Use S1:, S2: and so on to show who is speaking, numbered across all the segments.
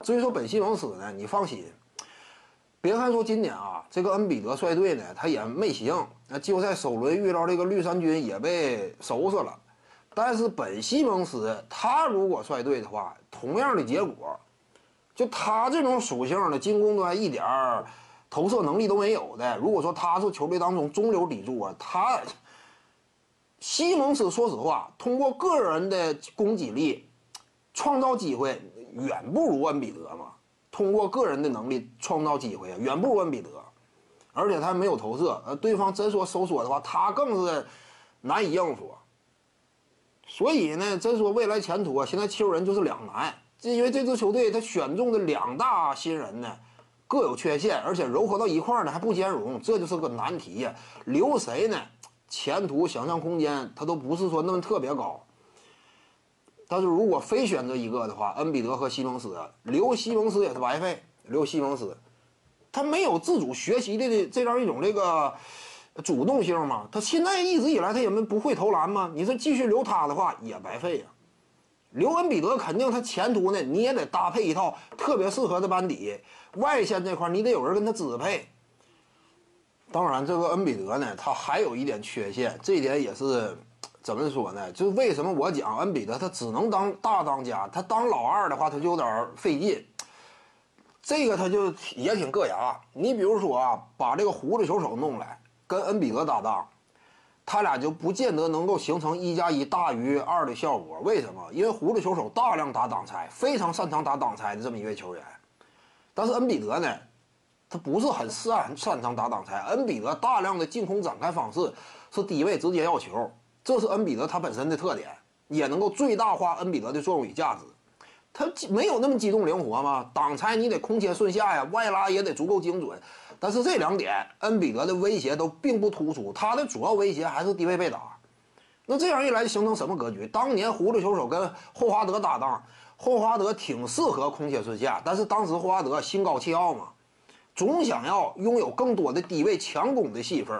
S1: 至于说本西蒙斯呢，你放心，别看说今年啊，这个恩比德率队呢，他也没行，那季后赛首轮遇到这个绿衫军也被收拾了。但是本西蒙斯他如果率队的话，同样的结果，就他这种属性的进攻端一点儿投射能力都没有的，如果说他是球队当中中流砥柱啊，他西蒙斯说实话，通过个人的攻击力创造机会远不如恩比德嘛。通过个人的能力创造机会啊远不如恩比德，而且他没有投射，呃，对方真说收缩的话，他更是难以应付。所以呢，真说未来前途啊，现在球人就是两难，因为这支球队他选中的两大新人呢各有缺陷，而且糅合到一块呢还不兼容，这就是个难题呀。留谁呢？前途想象空间他都不是说那么特别高。但是如果非选择一个的话，恩比德和西蒙斯留西蒙斯也是白费，留西蒙斯，他没有自主学习的这这样一种这个。主动性嘛，他现在一直以来他也没不会投篮吗？你说继续留他的话也白费呀。留恩比德肯定他前途呢，你也得搭配一套特别适合的班底，外线这块你得有人跟他支配。当然，这个恩比德呢，他还有一点缺陷，这一点也是怎么说呢？就是为什么我讲恩比德他只能当大当家，他当老二的话他就有点费劲。这个他就也挺硌牙。你比如说啊，把这个胡子球手弄来。跟恩比德搭档，他俩就不见得能够形成一加一大于二的效果。为什么？因为胡子球手大量打挡拆，非常擅长打挡拆的这么一位球员。但是恩比德呢，他不是很擅擅长打挡拆。恩比德大量的进攻展开方式是低位直接要球，这是恩比德他本身的特点，也能够最大化恩比德的作用与价值。他没有那么机动灵活吗？挡拆你得空切顺下呀，外拉也得足够精准。但是这两点，恩比德的威胁都并不突出，他的主要威胁还是低位被打。那这样一来，形成什么格局？当年葫芦球手跟霍华德搭档，霍华德挺适合空切顺下，但是当时霍华德心高气傲嘛，总想要拥有更多的低位强攻的戏份。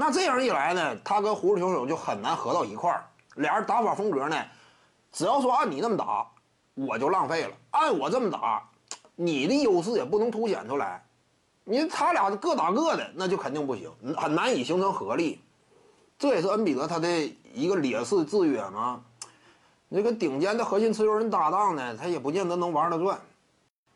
S1: 那这样一来呢，他跟葫芦球手就很难合到一块儿。俩人打法风格呢，只要说按你那么打，我就浪费了；按我这么打，你的优势也不能凸显出来。你他俩各打各的，那就肯定不行，很难以形成合力。这也是恩比德他的一个劣势制约嘛。那个顶尖的核心持球人搭档呢，他也不见得能玩得转。